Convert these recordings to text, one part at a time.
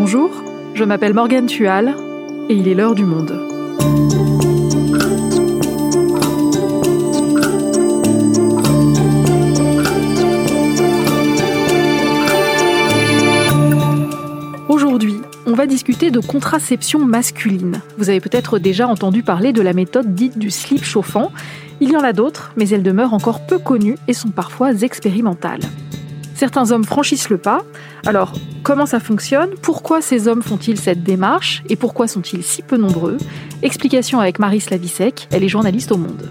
Bonjour, je m'appelle Morgane Tual et il est l'heure du monde. Aujourd'hui, on va discuter de contraception masculine. Vous avez peut-être déjà entendu parler de la méthode dite du slip chauffant. Il y en a d'autres, mais elles demeurent encore peu connues et sont parfois expérimentales. Certains hommes franchissent le pas. Alors, comment ça fonctionne? Pourquoi ces hommes font-ils cette démarche? Et pourquoi sont-ils si peu nombreux? Explication avec Marie Slavisek, elle est journaliste au Monde.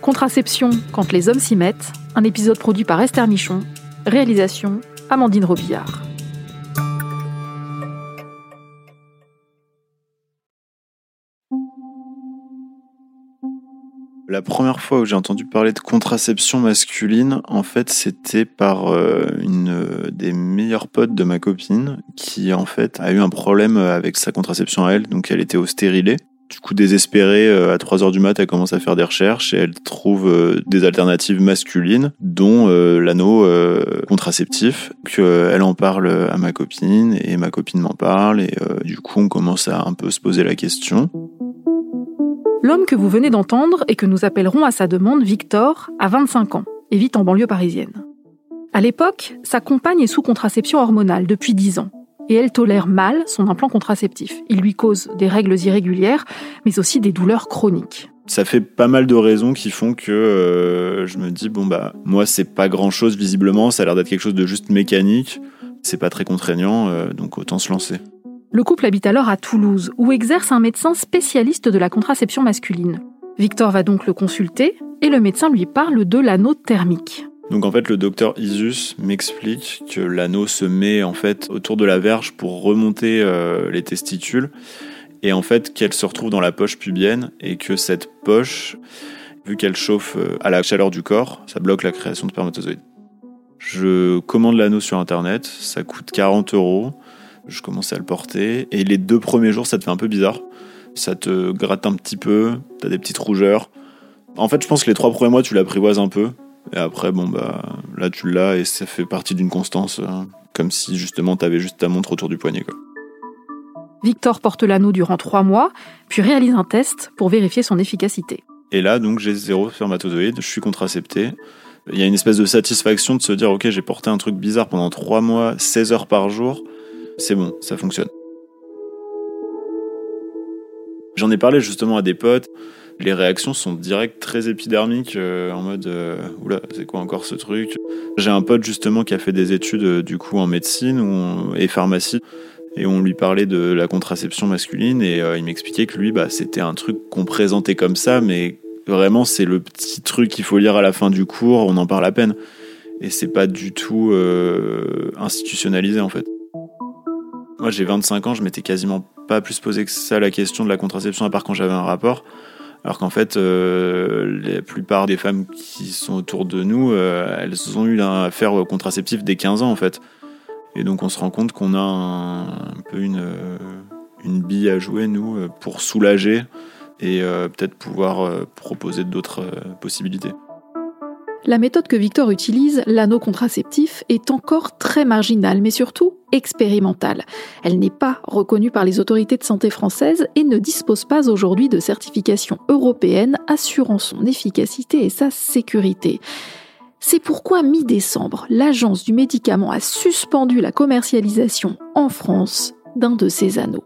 Contraception quand les hommes s'y mettent, un épisode produit par Esther Michon, réalisation Amandine Robillard. La première fois où j'ai entendu parler de contraception masculine, en fait, c'était par euh, une euh, des meilleures potes de ma copine qui, en fait, a eu un problème avec sa contraception à elle, donc elle était au stérilet. Du coup, désespérée, euh, à 3 heures du mat, elle commence à faire des recherches et elle trouve des alternatives masculines, dont l'anneau contraceptif. Que elle en parle à ma copine et ma copine m'en parle et du coup, on commence à un peu se poser la question. L'homme que vous venez d'entendre et que nous appellerons à sa demande Victor a 25 ans et vit en banlieue parisienne. À l'époque, sa compagne est sous contraception hormonale depuis 10 ans et elle tolère mal son implant contraceptif. Il lui cause des règles irrégulières, mais aussi des douleurs chroniques. Ça fait pas mal de raisons qui font que euh, je me dis bon bah moi c'est pas grand chose visiblement, ça a l'air d'être quelque chose de juste mécanique, c'est pas très contraignant, euh, donc autant se lancer. Le couple habite alors à Toulouse, où exerce un médecin spécialiste de la contraception masculine. Victor va donc le consulter et le médecin lui parle de l'anneau thermique. Donc en fait, le docteur Isus m'explique que l'anneau se met en fait autour de la verge pour remonter euh, les testicules et en fait qu'elle se retrouve dans la poche pubienne et que cette poche, vu qu'elle chauffe euh, à la chaleur du corps, ça bloque la création de spermatozoïdes. Je commande l'anneau sur internet, ça coûte 40 euros. Je commençais à le porter. Et les deux premiers jours, ça te fait un peu bizarre. Ça te gratte un petit peu, t'as des petites rougeurs. En fait, je pense que les trois premiers mois, tu l'apprivoises un peu. Et après, bon, bah, là, tu l'as et ça fait partie d'une constance. Hein. comme si, justement, t'avais juste ta montre autour du poignet, quoi. Victor porte l'anneau durant trois mois, puis réalise un test pour vérifier son efficacité. Et là, donc, j'ai zéro spermatozoïde, je suis contracepté. Il y a une espèce de satisfaction de se dire, ok, j'ai porté un truc bizarre pendant trois mois, 16 heures par jour c'est bon, ça fonctionne. J'en ai parlé justement à des potes. Les réactions sont directes, très épidermiques, euh, en mode euh, oula, c'est quoi encore ce truc? J'ai un pote justement qui a fait des études euh, du coup en médecine et pharmacie, et on lui parlait de la contraception masculine, et il m'expliquait que lui, bah, c'était un truc qu'on présentait comme ça, mais vraiment c'est le petit truc qu'il faut lire à la fin du cours, on en parle à peine, et c'est pas du tout institutionnalisé en fait. Moi, j'ai 25 ans, je m'étais quasiment pas plus posé que ça la question de la contraception, à part quand j'avais un rapport. Alors qu'en fait, euh, la plupart des femmes qui sont autour de nous, euh, elles ont eu un affaire contraceptive dès 15 ans, en fait. Et donc, on se rend compte qu'on a un, peu une, euh, une bille à jouer, nous, pour soulager et peut-être pouvoir proposer d'autres possibilités. La méthode que Victor utilise, l'anneau contraceptif, est encore très marginale, mais surtout expérimentale. Elle n'est pas reconnue par les autorités de santé françaises et ne dispose pas aujourd'hui de certification européenne assurant son efficacité et sa sécurité. C'est pourquoi mi-décembre, l'Agence du médicament a suspendu la commercialisation en France d'un de ces anneaux.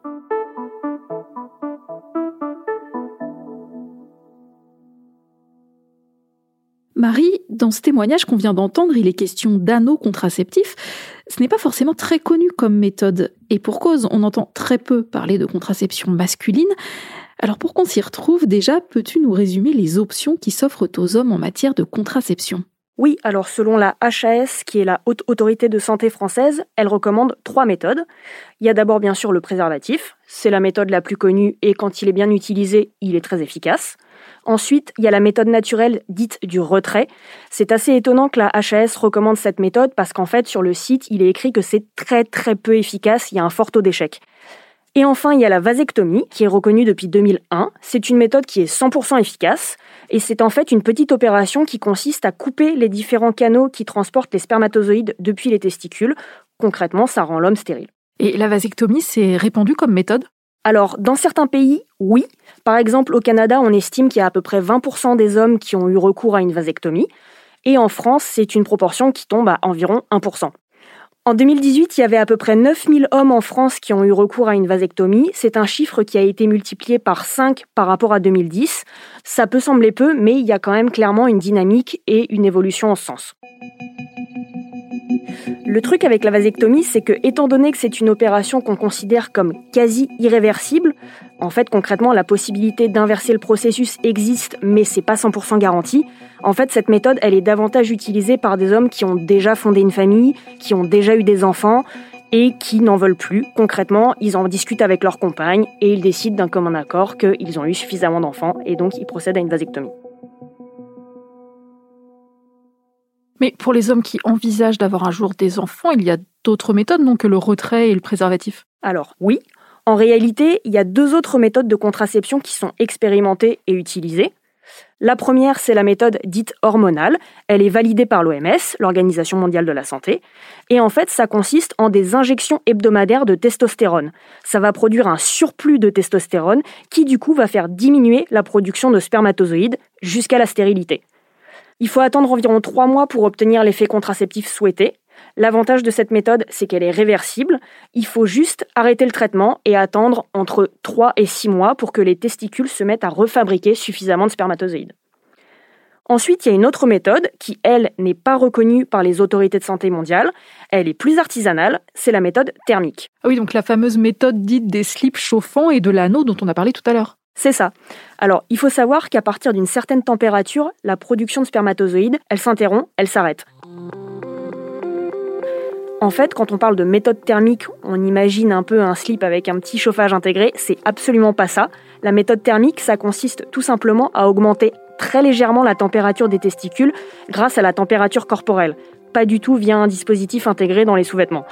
Dans ce témoignage qu'on vient d'entendre, il est question d'anneaux contraceptifs. Ce n'est pas forcément très connu comme méthode. Et pour cause, on entend très peu parler de contraception masculine. Alors pour qu'on s'y retrouve, déjà, peux-tu nous résumer les options qui s'offrent aux hommes en matière de contraception? Oui, alors selon la HAS, qui est la Haute Autorité de Santé française, elle recommande trois méthodes. Il y a d'abord bien sûr le préservatif, c'est la méthode la plus connue et quand il est bien utilisé, il est très efficace. Ensuite, il y a la méthode naturelle dite du retrait. C'est assez étonnant que la HAS recommande cette méthode parce qu'en fait, sur le site, il est écrit que c'est très très peu efficace, il y a un fort taux d'échec. Et enfin, il y a la vasectomie, qui est reconnue depuis 2001. C'est une méthode qui est 100% efficace, et c'est en fait une petite opération qui consiste à couper les différents canaux qui transportent les spermatozoïdes depuis les testicules. Concrètement, ça rend l'homme stérile. Et la vasectomie, c'est répandu comme méthode? Alors, dans certains pays, oui. Par exemple, au Canada, on estime qu'il y a à peu près 20% des hommes qui ont eu recours à une vasectomie. Et en France, c'est une proportion qui tombe à environ 1%. En 2018, il y avait à peu près 9000 hommes en France qui ont eu recours à une vasectomie. C'est un chiffre qui a été multiplié par 5 par rapport à 2010. Ça peut sembler peu, mais il y a quand même clairement une dynamique et une évolution en sens. Le truc avec la vasectomie, c'est que, étant donné que c'est une opération qu'on considère comme quasi irréversible, en fait, concrètement, la possibilité d'inverser le processus existe, mais c'est pas 100% garanti. En fait, cette méthode, elle est davantage utilisée par des hommes qui ont déjà fondé une famille, qui ont déjà eu des enfants et qui n'en veulent plus. Concrètement, ils en discutent avec leur compagne et ils décident d'un commun accord qu'ils ont eu suffisamment d'enfants et donc ils procèdent à une vasectomie. Mais pour les hommes qui envisagent d'avoir un jour des enfants, il y a d'autres méthodes, non que le retrait et le préservatif? Alors oui, en réalité, il y a deux autres méthodes de contraception qui sont expérimentées et utilisées. La première, c'est la méthode dite hormonale. Elle est validée par l'OMS, l'Organisation mondiale de la santé. Et en fait, ça consiste en des injections hebdomadaires de testostérone. Ça va produire un surplus de testostérone qui, du coup, va faire diminuer la production de spermatozoïdes jusqu'à la stérilité. Il faut attendre environ trois mois pour obtenir l'effet contraceptif souhaité. L'avantage de cette méthode, c'est qu'elle est réversible. Il faut juste arrêter le traitement et attendre entre 3 et 6 mois pour que les testicules se mettent à refabriquer suffisamment de spermatozoïdes. Ensuite, il y a une autre méthode qui, elle, n'est pas reconnue par les autorités de santé mondiale. Elle est plus artisanale, c'est la méthode thermique. Ah oui, donc la fameuse méthode dite des slips chauffants et de l'anneau dont on a parlé tout à l'heure. C'est ça. Alors, il faut savoir qu'à partir d'une certaine température, la production de spermatozoïdes, elle s'interrompt, elle s'arrête. En fait, quand on parle de méthode thermique, on imagine un peu un slip avec un petit chauffage intégré. C'est absolument pas ça. La méthode thermique, ça consiste tout simplement à augmenter très légèrement la température des testicules grâce à la température corporelle, pas du tout via un dispositif intégré dans les sous-vêtements.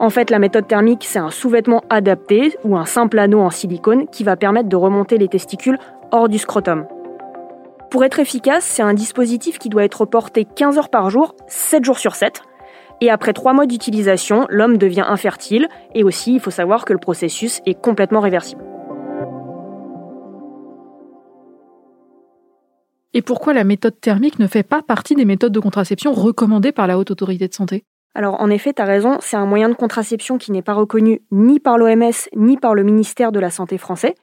En fait, la méthode thermique, c'est un sous-vêtement adapté ou un simple anneau en silicone qui va permettre de remonter les testicules hors du scrotum. Pour être efficace, c'est un dispositif qui doit être porté 15 heures par jour, 7 jours sur 7. Et après 3 mois d'utilisation, l'homme devient infertile et aussi il faut savoir que le processus est complètement réversible. Et pourquoi la méthode thermique ne fait pas partie des méthodes de contraception recommandées par la Haute Autorité de Santé? Alors en effet, tu raison, c'est un moyen de contraception qui n'est pas reconnu ni par l'OMS ni par le ministère de la Santé français.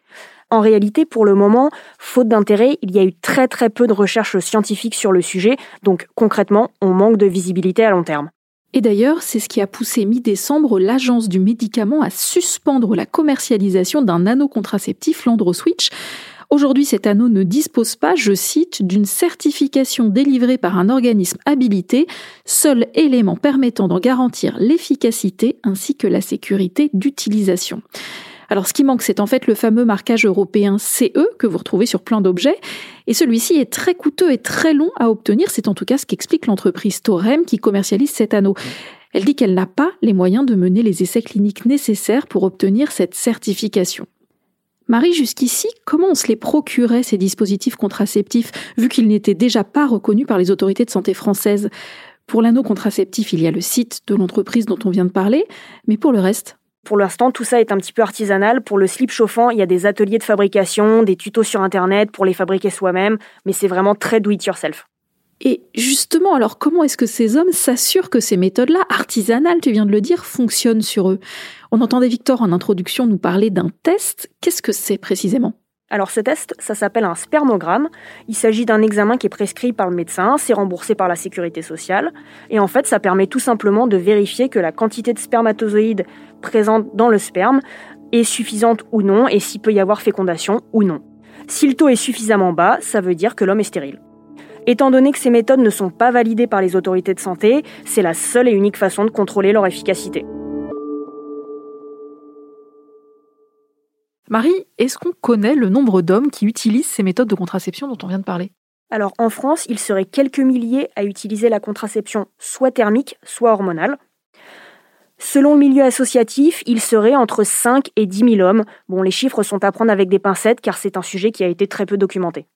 En réalité, pour le moment, faute d'intérêt, il y a eu très très peu de recherches scientifiques sur le sujet, donc concrètement, on manque de visibilité à long terme. Et d'ailleurs, c'est ce qui a poussé mi-décembre l'agence du médicament à suspendre la commercialisation d'un anneau contraceptif, l'Androswitch, Aujourd'hui, cet anneau ne dispose pas, je cite, d'une certification délivrée par un organisme habilité, seul élément permettant d'en garantir l'efficacité ainsi que la sécurité d'utilisation. Alors ce qui manque, c'est en fait le fameux marquage européen CE que vous retrouvez sur plein d'objets. Et celui-ci est très coûteux et très long à obtenir. C'est en tout cas ce qu'explique l'entreprise Torem qui commercialise cet anneau. Elle dit qu'elle n'a pas les moyens de mener les essais cliniques nécessaires pour obtenir cette certification. Marie, jusqu'ici, comment on se les procurait, ces dispositifs contraceptifs, vu qu'ils n'étaient déjà pas reconnus par les autorités de santé françaises? Pour l'anneau contraceptif, il y a le site de l'entreprise dont on vient de parler, mais pour le reste? Pour l'instant, tout ça est un petit peu artisanal. Pour le slip chauffant, il y a des ateliers de fabrication, des tutos sur Internet pour les fabriquer soi-même, mais c'est vraiment très do it yourself. Et justement, alors comment est-ce que ces hommes s'assurent que ces méthodes-là, artisanales, tu viens de le dire, fonctionnent sur eux? On entendait Victor en introduction nous parler d'un test. Qu'est-ce que c'est précisément? Alors ce test, ça s'appelle un spermogramme. Il s'agit d'un examen qui est prescrit par le médecin, c'est remboursé par la sécurité sociale. Et en fait, ça permet tout simplement de vérifier que la quantité de spermatozoïdes présente dans le sperme est suffisante ou non, et s'il peut y avoir fécondation ou non. Si le taux est suffisamment bas, ça veut dire que l'homme est stérile. Étant donné que ces méthodes ne sont pas validées par les autorités de santé, c'est la seule et unique façon de contrôler leur efficacité. Marie, est-ce qu'on connaît le nombre d'hommes qui utilisent ces méthodes de contraception dont on vient de parler? Alors en France, il serait quelques milliers à utiliser la contraception soit thermique, soit hormonale. Selon le milieu associatif, il serait entre 5 et 10 000 hommes. Bon, les chiffres sont à prendre avec des pincettes car c'est un sujet qui a été très peu documenté.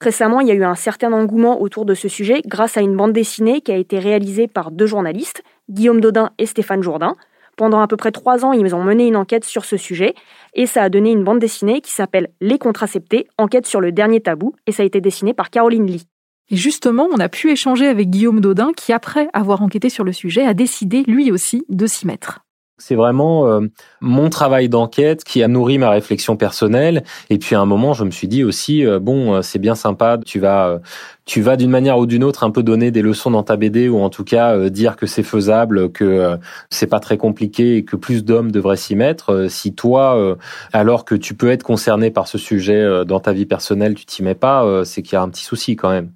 Récemment, il y a eu un certain engouement autour de ce sujet grâce à une bande dessinée qui a été réalisée par deux journalistes, Guillaume Dodin et Stéphane Jourdain. Pendant à peu près trois ans, ils ont mené une enquête sur ce sujet et ça a donné une bande dessinée qui s'appelle Les contraceptés, enquête sur le dernier tabou et ça a été dessiné par Caroline Lee. Et justement, on a pu échanger avec Guillaume Dodin qui, après avoir enquêté sur le sujet, a décidé lui aussi de s'y mettre. C'est vraiment euh, mon travail d'enquête qui a nourri ma réflexion personnelle. Et puis à un moment, je me suis dit aussi, euh, bon, euh, c'est bien sympa, tu vas, tu vas d'une manière ou d'une autre un peu donner des leçons dans ta BD ou en tout cas dire que c'est faisable, que c'est pas très compliqué et que plus d'hommes devraient s'y mettre. si toi, alors que tu peux être concerné par ce sujet dans ta vie personnelle, tu t'y mets pas, c'est qu'il y a un petit souci quand même.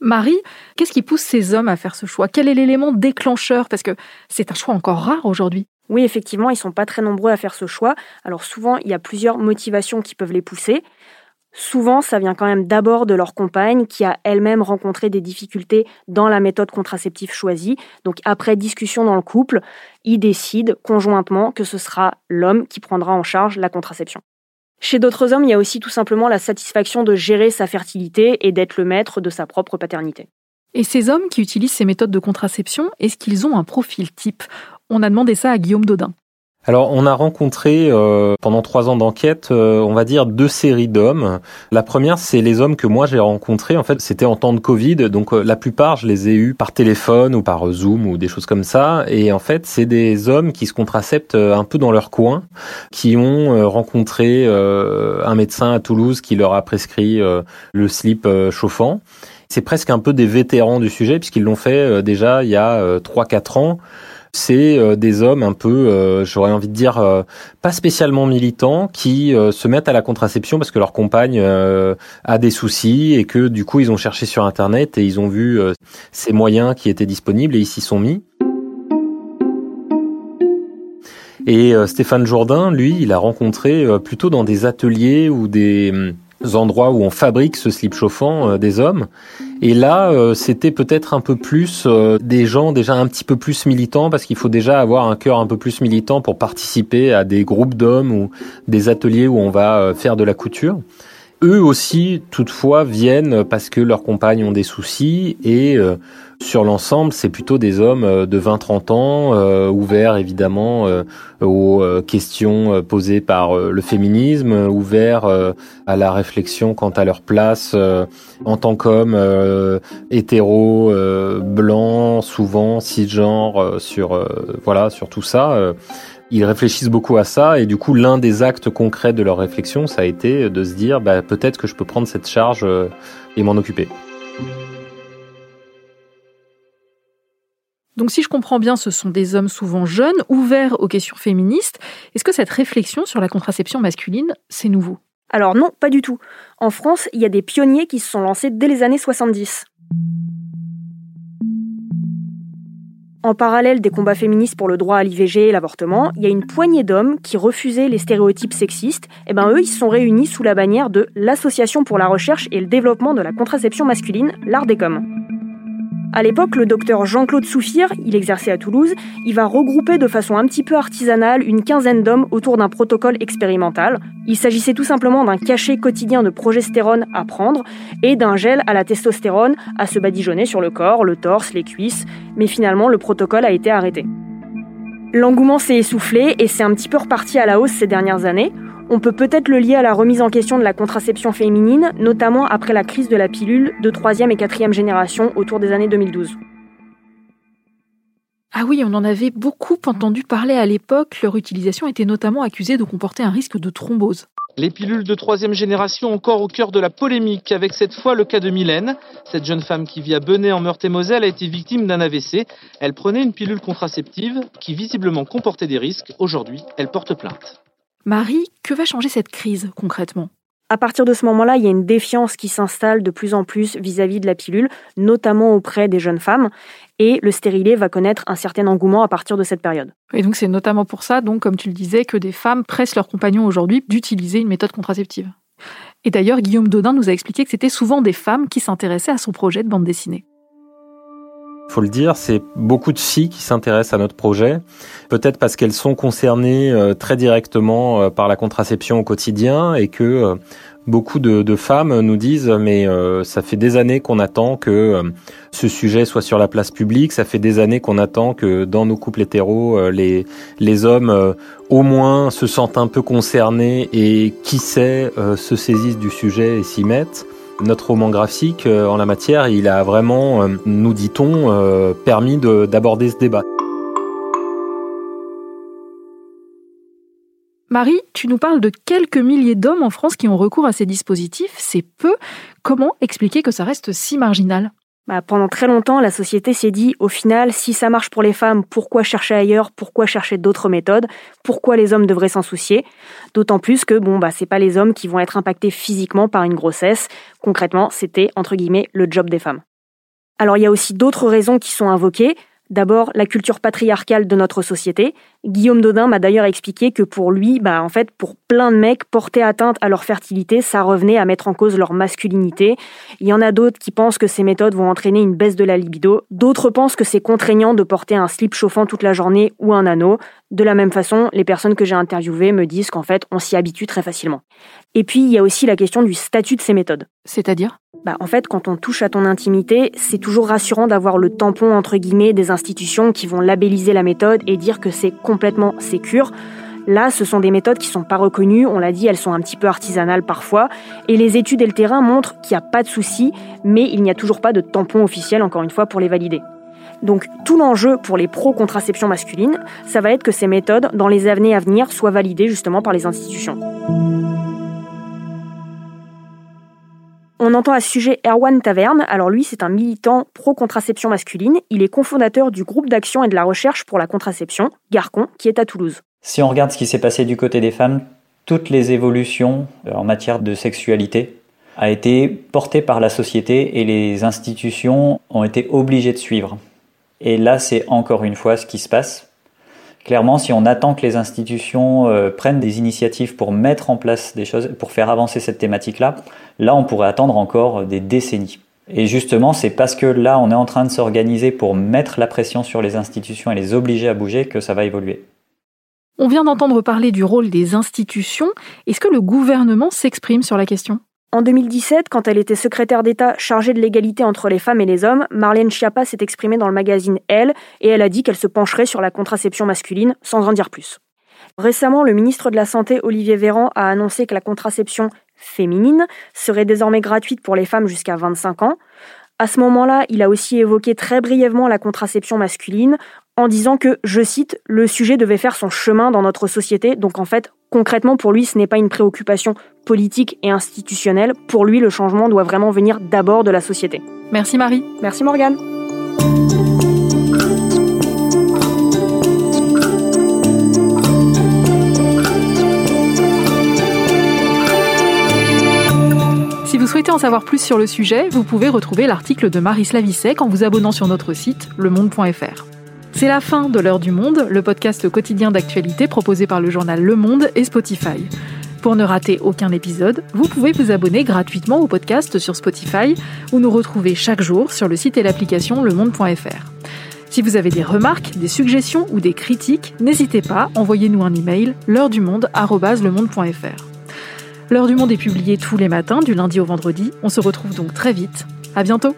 Marie, qu'est-ce qui pousse ces hommes à faire ce choix? Quel est l'élément déclencheur? Parce que c'est un choix encore rare aujourd'hui. Oui, effectivement, ils sont pas très nombreux à faire ce choix. Alors souvent, il y a plusieurs motivations qui peuvent les pousser. Souvent, ça vient quand même d'abord de leur compagne qui a elle-même rencontré des difficultés dans la méthode contraceptive choisie. Donc après discussion dans le couple, ils décident conjointement que ce sera l'homme qui prendra en charge la contraception. Chez d'autres hommes, il y a aussi tout simplement la satisfaction de gérer sa fertilité et d'être le maître de sa propre paternité. Et ces hommes qui utilisent ces méthodes de contraception, est-ce qu'ils ont un profil type? On a demandé ça à Guillaume Dodin. Alors, on a rencontré euh, pendant trois ans d'enquête, euh, on va dire deux séries d'hommes. La première, c'est les hommes que moi j'ai rencontrés. En fait, c'était en temps de Covid, donc euh, la plupart, je les ai eus par téléphone ou par Zoom ou des choses comme ça. Et en fait, c'est des hommes qui se contraceptent un peu dans leur coin, qui ont rencontré un médecin à Toulouse qui leur a prescrit le slip chauffant. C'est presque un peu des vétérans du sujet puisqu'ils l'ont fait déjà il y a trois quatre ans c'est euh, des hommes un peu, euh, j'aurais envie de dire, euh, pas spécialement militants, qui se mettent à la contraception parce que leur compagne a des soucis et que du coup ils ont cherché sur Internet et ils ont vu ces moyens qui étaient disponibles et ils s'y sont mis. Et Stéphane Jourdain, lui, il a rencontré plutôt dans des ateliers ou des hum, endroits où on fabrique ce slip chauffant des hommes. Et là, euh, c'était peut-être un peu plus euh, des gens déjà un petit peu plus militants, parce qu'il faut déjà avoir un cœur un peu plus militant pour participer à des groupes d'hommes ou des ateliers où on va euh, faire de la couture. Eux aussi, toutefois, viennent parce que leurs compagnes ont des soucis et sur l'ensemble, c'est plutôt des hommes euh, de 20-30 ans, euh, ouverts évidemment euh, aux questions posées par le féminisme, ouverts à la réflexion quant à leur place en tant qu'hommes hétéros, blancs, souvent cisgenres, sur voilà sur tout ça. Ils réfléchissent beaucoup à ça et du coup l'un des actes concrets de leur réflexion, ça a été de se dire bah, peut-être que je peux prendre cette charge et m'en occuper. Donc si je comprends bien, ce sont des hommes souvent jeunes, ouverts aux questions féministes. Est-ce que cette réflexion sur la contraception masculine, c'est nouveau? Alors non, pas du tout. En France, il y a des pionniers qui se sont lancés dès les années 70. En parallèle des combats féministes pour le droit à l'IVG et l'avortement, il y a une poignée d'hommes qui refusaient les stéréotypes sexistes. Et eh ben eux, ils se sont réunis sous la bannière de l'Association pour la recherche et le développement de la contraception masculine, l'ARDECOM. À l'époque, le docteur Jean-Claude Souffire, il exerçait à Toulouse, il va regrouper de façon un petit peu artisanale une quinzaine d'hommes autour d'un protocole expérimental. Il s'agissait tout simplement d'un cachet quotidien de progestérone à prendre et d'un gel à la testostérone à se badigeonner sur le corps, le torse, les cuisses, mais finalement le protocole a été arrêté. L'engouement s'est essoufflé et c'est un petit peu reparti à la hausse ces dernières années. On peut peut-être le lier à la remise en question de la contraception féminine, notamment après la crise de la pilule de troisième et quatrième génération autour des années 2012. Ah oui, on en avait beaucoup entendu parler à l'époque. Leur utilisation était notamment accusée de comporter un risque de thrombose. Les pilules de troisième génération encore au cœur de la polémique, avec cette fois le cas de Mylène. Cette jeune femme qui vit à Benay en Meurthe-et-Moselle a été victime d'un AVC. Elle prenait une pilule contraceptive qui visiblement comportait des risques. Aujourd'hui, elle porte plainte. Marie, que va changer cette crise concrètement? À partir de ce moment-là, il y a une défiance qui s'installe de plus en plus vis-à-vis de la pilule, notamment auprès des jeunes femmes, et le stérilet va connaître un certain engouement à partir de cette période. Et donc c'est notamment pour ça, donc comme tu le disais, que des femmes pressent leurs compagnons aujourd'hui d'utiliser une méthode contraceptive. Et d'ailleurs, Guillaume Dodin nous a expliqué que c'était souvent des femmes qui s'intéressaient à son projet de bande dessinée faut le dire, c'est beaucoup de filles qui s'intéressent à notre projet, peut-être parce qu'elles sont concernées euh, très directement euh, par la contraception au quotidien et que euh, Beaucoup de, femmes nous disent mais ça fait des années qu'on attend que ce sujet soit sur la place publique, ça fait des années qu'on attend que dans nos couples hétéros les les hommes au moins se sentent un peu concernés et qui sait se saisissent du sujet et s'y mettent. Notre roman graphique en la matière, il a vraiment, nous dit-on, permis d'aborder ce débat. Marie, tu nous parles de quelques milliers d'hommes en France qui ont recours à ces dispositifs. C'est peu. Comment expliquer que ça reste si marginal? Bah, pendant très longtemps, la société s'est dit, au final, si ça marche pour les femmes, pourquoi chercher ailleurs Pourquoi chercher d'autres méthodes Pourquoi les hommes devraient s'en soucier? D'autant plus que, bon, bah, c'est pas les hommes qui vont être impactés physiquement par une grossesse. Concrètement, c'était, entre guillemets, le job des femmes. Alors, il y a aussi d'autres raisons qui sont invoquées. D'abord, la culture patriarcale de notre société. Guillaume Dodin m'a d'ailleurs expliqué que pour lui, bah, en fait, pour plein de mecs, porter atteinte à leur fertilité, ça revenait à mettre en cause leur masculinité. Il y en a d'autres qui pensent que ces méthodes vont entraîner une baisse de la libido. D'autres pensent que c'est contraignant de porter un slip chauffant toute la journée ou un anneau. De la même façon, les personnes que j'ai interviewées me disent qu'en fait, on s'y habitue très facilement. Et puis, il y a aussi la question du statut de ces méthodes. C'est-à-dire? Bah, en fait, quand on touche à ton intimité, c'est toujours rassurant d'avoir le tampon entre guillemets des institutions qui vont labelliser la méthode et dire que c'est complètement sécure. Là, ce sont des méthodes qui sont pas reconnues, on l'a dit, elles sont un petit peu artisanales parfois, et les études et le terrain montrent qu'il n'y a pas de souci, mais il n'y a toujours pas de tampon officiel, encore une fois, pour les valider. Donc tout l'enjeu pour les pro-contraception masculine, ça va être que ces méthodes, dans les années à venir, soient validées justement par les institutions. On entend à ce sujet Erwan Taverne. Alors lui, c'est un militant pro-contraception masculine. Il est cofondateur du groupe d'action et de la recherche pour la contraception, Garcon, qui est à Toulouse. Si on regarde ce qui s'est passé du côté des femmes, toutes les évolutions euh, en matière de sexualité a été portées par la société et les institutions ont été obligées de suivre. Et là, c'est encore une fois ce qui se passe. Clairement, si on attend que les institutions euh, prennent des initiatives pour mettre en place des choses, pour faire avancer cette thématique-là, là, on pourrait attendre encore des décennies. Et justement, c'est parce que là, on est en train de s'organiser pour mettre la pression sur les institutions et les obliger à bouger que ça va évoluer. On vient d'entendre parler du rôle des institutions. Est-ce que le gouvernement s'exprime sur la question? En 2017, quand elle était secrétaire d'État chargée de l'égalité entre les femmes et les hommes, Marlène Schiappa s'est exprimée dans le magazine Elle et elle a dit qu'elle se pencherait sur la contraception masculine sans en dire plus. Récemment, le ministre de la Santé, Olivier Véran, a annoncé que la contraception féminine serait désormais gratuite pour les femmes jusqu'à 25 ans. À ce moment-là, il a aussi évoqué très brièvement la contraception masculine en disant que, je cite, le sujet devait faire son chemin dans notre société. Donc en fait, concrètement, pour lui, ce n'est pas une préoccupation politique et institutionnelle. Pour lui, le changement doit vraiment venir d'abord de la société. Merci Marie. Merci Morgane. Si vous souhaitez en savoir plus sur le sujet, vous pouvez retrouver l'article de Marie Slavicek en vous abonnant sur notre site lemonde.fr. C'est la fin de l'heure du monde, le podcast quotidien d'actualité proposé par le journal Le Monde et Spotify. Pour ne rater aucun épisode, vous pouvez vous abonner gratuitement au podcast sur Spotify ou nous retrouver chaque jour sur le site et l'application lemonde.fr. Si vous avez des remarques, des suggestions ou des critiques, n'hésitez pas, envoyez-nous un email l'heure du L'heure du monde est publiée tous les matins du lundi au vendredi. On se retrouve donc très vite. À bientôt.